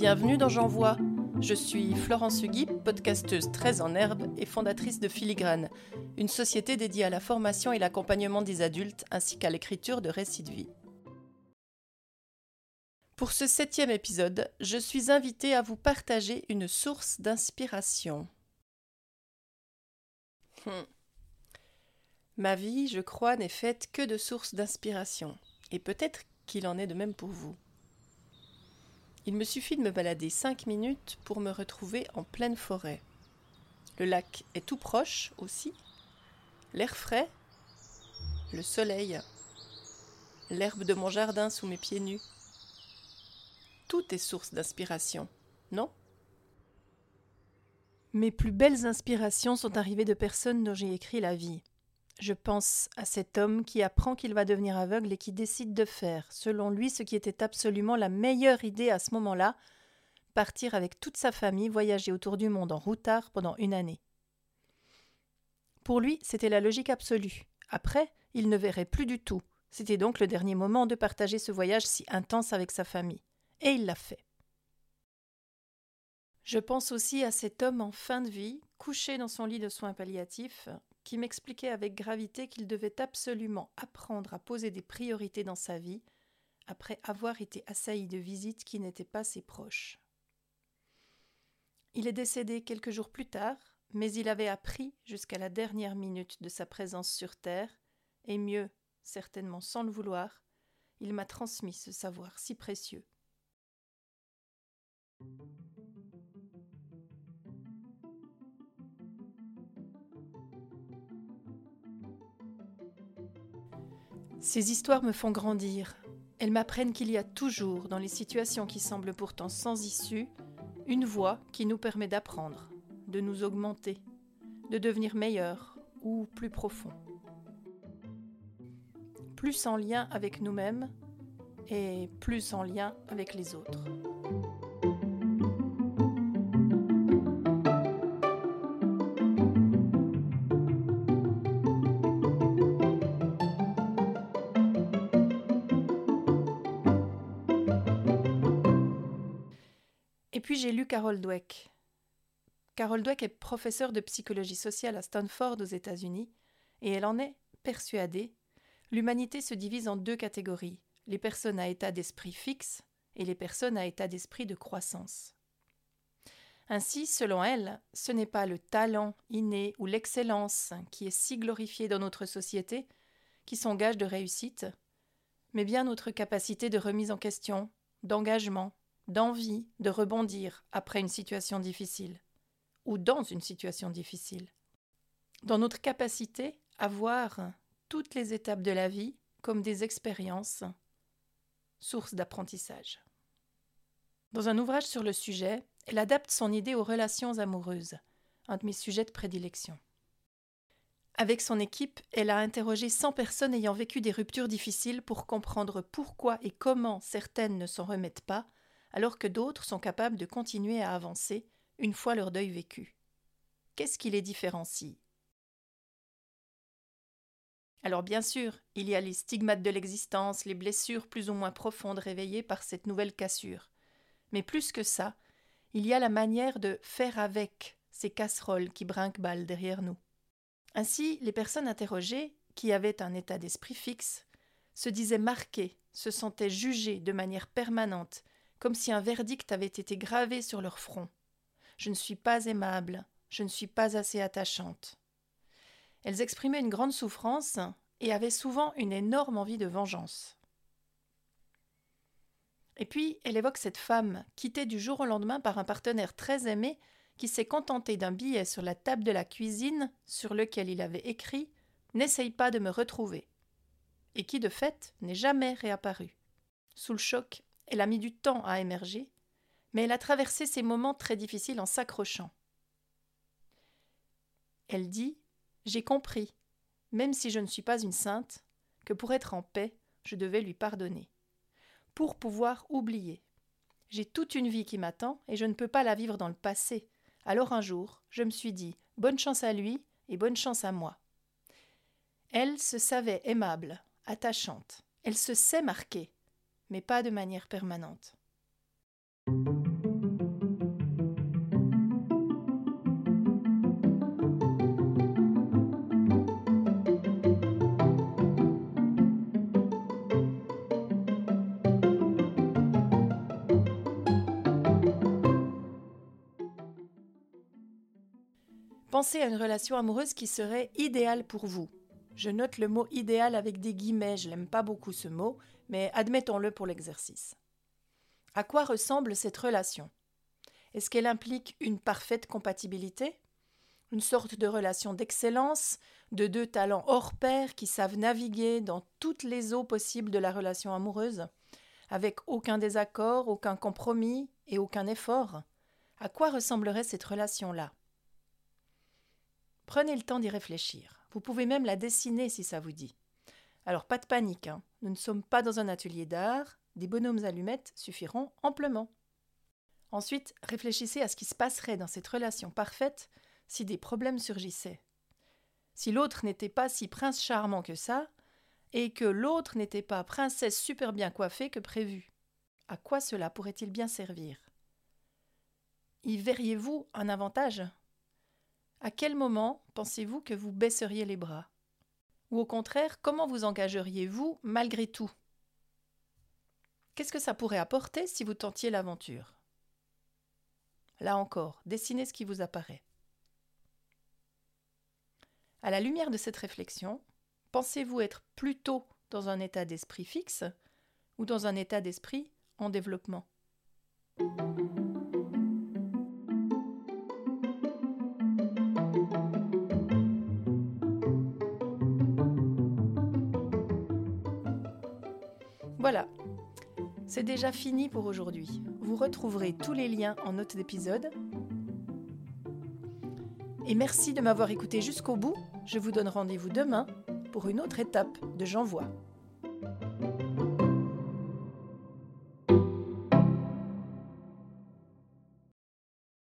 Bienvenue dans J'envoie. Je suis Florence Hugui, podcasteuse très en herbe et fondatrice de Filigrane, une société dédiée à la formation et l'accompagnement des adultes ainsi qu'à l'écriture de récits de vie. Pour ce septième épisode, je suis invitée à vous partager une source d'inspiration. Hmm. Ma vie, je crois, n'est faite que de sources d'inspiration, et peut-être qu'il en est de même pour vous. Il me suffit de me balader cinq minutes pour me retrouver en pleine forêt. Le lac est tout proche aussi, l'air frais, le soleil, l'herbe de mon jardin sous mes pieds nus. Tout est source d'inspiration, non? Mes plus belles inspirations sont arrivées de personnes dont j'ai écrit la vie. Je pense à cet homme qui apprend qu'il va devenir aveugle et qui décide de faire, selon lui, ce qui était absolument la meilleure idée à ce moment-là, partir avec toute sa famille voyager autour du monde en routard pendant une année. Pour lui, c'était la logique absolue. Après, il ne verrait plus du tout. C'était donc le dernier moment de partager ce voyage si intense avec sa famille. Et il l'a fait. Je pense aussi à cet homme en fin de vie, couché dans son lit de soins palliatifs, qui m'expliquait avec gravité qu'il devait absolument apprendre à poser des priorités dans sa vie après avoir été assailli de visites qui n'étaient pas ses proches. Il est décédé quelques jours plus tard, mais il avait appris jusqu'à la dernière minute de sa présence sur Terre, et mieux, certainement sans le vouloir, il m'a transmis ce savoir si précieux. Ces histoires me font grandir. Elles m'apprennent qu'il y a toujours, dans les situations qui semblent pourtant sans issue, une voie qui nous permet d'apprendre, de nous augmenter, de devenir meilleurs ou plus profonds. Plus en lien avec nous-mêmes et plus en lien avec les autres. Et puis j'ai lu Carol Dweck. Carol Dweck est professeure de psychologie sociale à Stanford aux États-Unis et elle en est persuadée. L'humanité se divise en deux catégories les personnes à état d'esprit fixe et les personnes à état d'esprit de croissance. Ainsi, selon elle, ce n'est pas le talent inné ou l'excellence qui est si glorifié dans notre société qui sont gages de réussite, mais bien notre capacité de remise en question, d'engagement, d'envie de rebondir après une situation difficile ou dans une situation difficile. Dans notre capacité à voir toutes les étapes de la vie comme des expériences, sources d'apprentissage. Dans un ouvrage sur le sujet, elle adapte son idée aux relations amoureuses, un de mes sujets de prédilection. Avec son équipe, elle a interrogé 100 personnes ayant vécu des ruptures difficiles pour comprendre pourquoi et comment certaines ne s'en remettent pas alors que d'autres sont capables de continuer à avancer une fois leur deuil vécu. Qu'est-ce qui les différencie? Alors bien sûr, il y a les stigmates de l'existence, les blessures plus ou moins profondes réveillées par cette nouvelle cassure. Mais plus que ça, il y a la manière de faire avec ces casseroles qui brinquent-balles derrière nous. Ainsi, les personnes interrogées, qui avaient un état d'esprit fixe, se disaient marquées, se sentaient jugées de manière permanente comme si un verdict avait été gravé sur leur front. Je ne suis pas aimable, je ne suis pas assez attachante. Elles exprimaient une grande souffrance et avaient souvent une énorme envie de vengeance. Et puis, elle évoque cette femme, quittée du jour au lendemain par un partenaire très aimé, qui s'est contenté d'un billet sur la table de la cuisine sur lequel il avait écrit N'essaye pas de me retrouver, et qui, de fait, n'est jamais réapparu. Sous le choc, elle a mis du temps à émerger, mais elle a traversé ces moments très difficiles en s'accrochant. Elle dit J'ai compris, même si je ne suis pas une sainte, que pour être en paix, je devais lui pardonner. Pour pouvoir oublier. J'ai toute une vie qui m'attend et je ne peux pas la vivre dans le passé. Alors un jour, je me suis dit Bonne chance à lui et bonne chance à moi. Elle se savait aimable, attachante. Elle se sait marquée mais pas de manière permanente. Pensez à une relation amoureuse qui serait idéale pour vous. Je note le mot idéal avec des guillemets, je n'aime pas beaucoup ce mot, mais admettons-le pour l'exercice. À quoi ressemble cette relation? Est-ce qu'elle implique une parfaite compatibilité? Une sorte de relation d'excellence, de deux talents hors pair qui savent naviguer dans toutes les eaux possibles de la relation amoureuse, avec aucun désaccord, aucun compromis et aucun effort? À quoi ressemblerait cette relation-là? Prenez le temps d'y réfléchir. Vous pouvez même la dessiner si ça vous dit. Alors pas de panique, hein. nous ne sommes pas dans un atelier d'art, des bonhommes allumettes suffiront amplement. Ensuite, réfléchissez à ce qui se passerait dans cette relation parfaite si des problèmes surgissaient. Si l'autre n'était pas si prince charmant que ça, et que l'autre n'était pas princesse super bien coiffée que prévu. À quoi cela pourrait-il bien servir? Y verriez-vous un avantage? À quel moment pensez-vous que vous baisseriez les bras? Ou au contraire, comment vous engageriez-vous malgré tout? Qu'est-ce que ça pourrait apporter si vous tentiez l'aventure? Là encore, dessinez ce qui vous apparaît. À la lumière de cette réflexion, Pensez-vous être plutôt dans un état d'esprit fixe ou dans un état d'esprit en développement? Voilà, c'est déjà fini pour aujourd'hui. Vous retrouverez tous les liens en note d'épisode. Et merci de m'avoir écouté jusqu'au bout. Je vous donne rendez-vous demain pour une autre étape de J'envoie.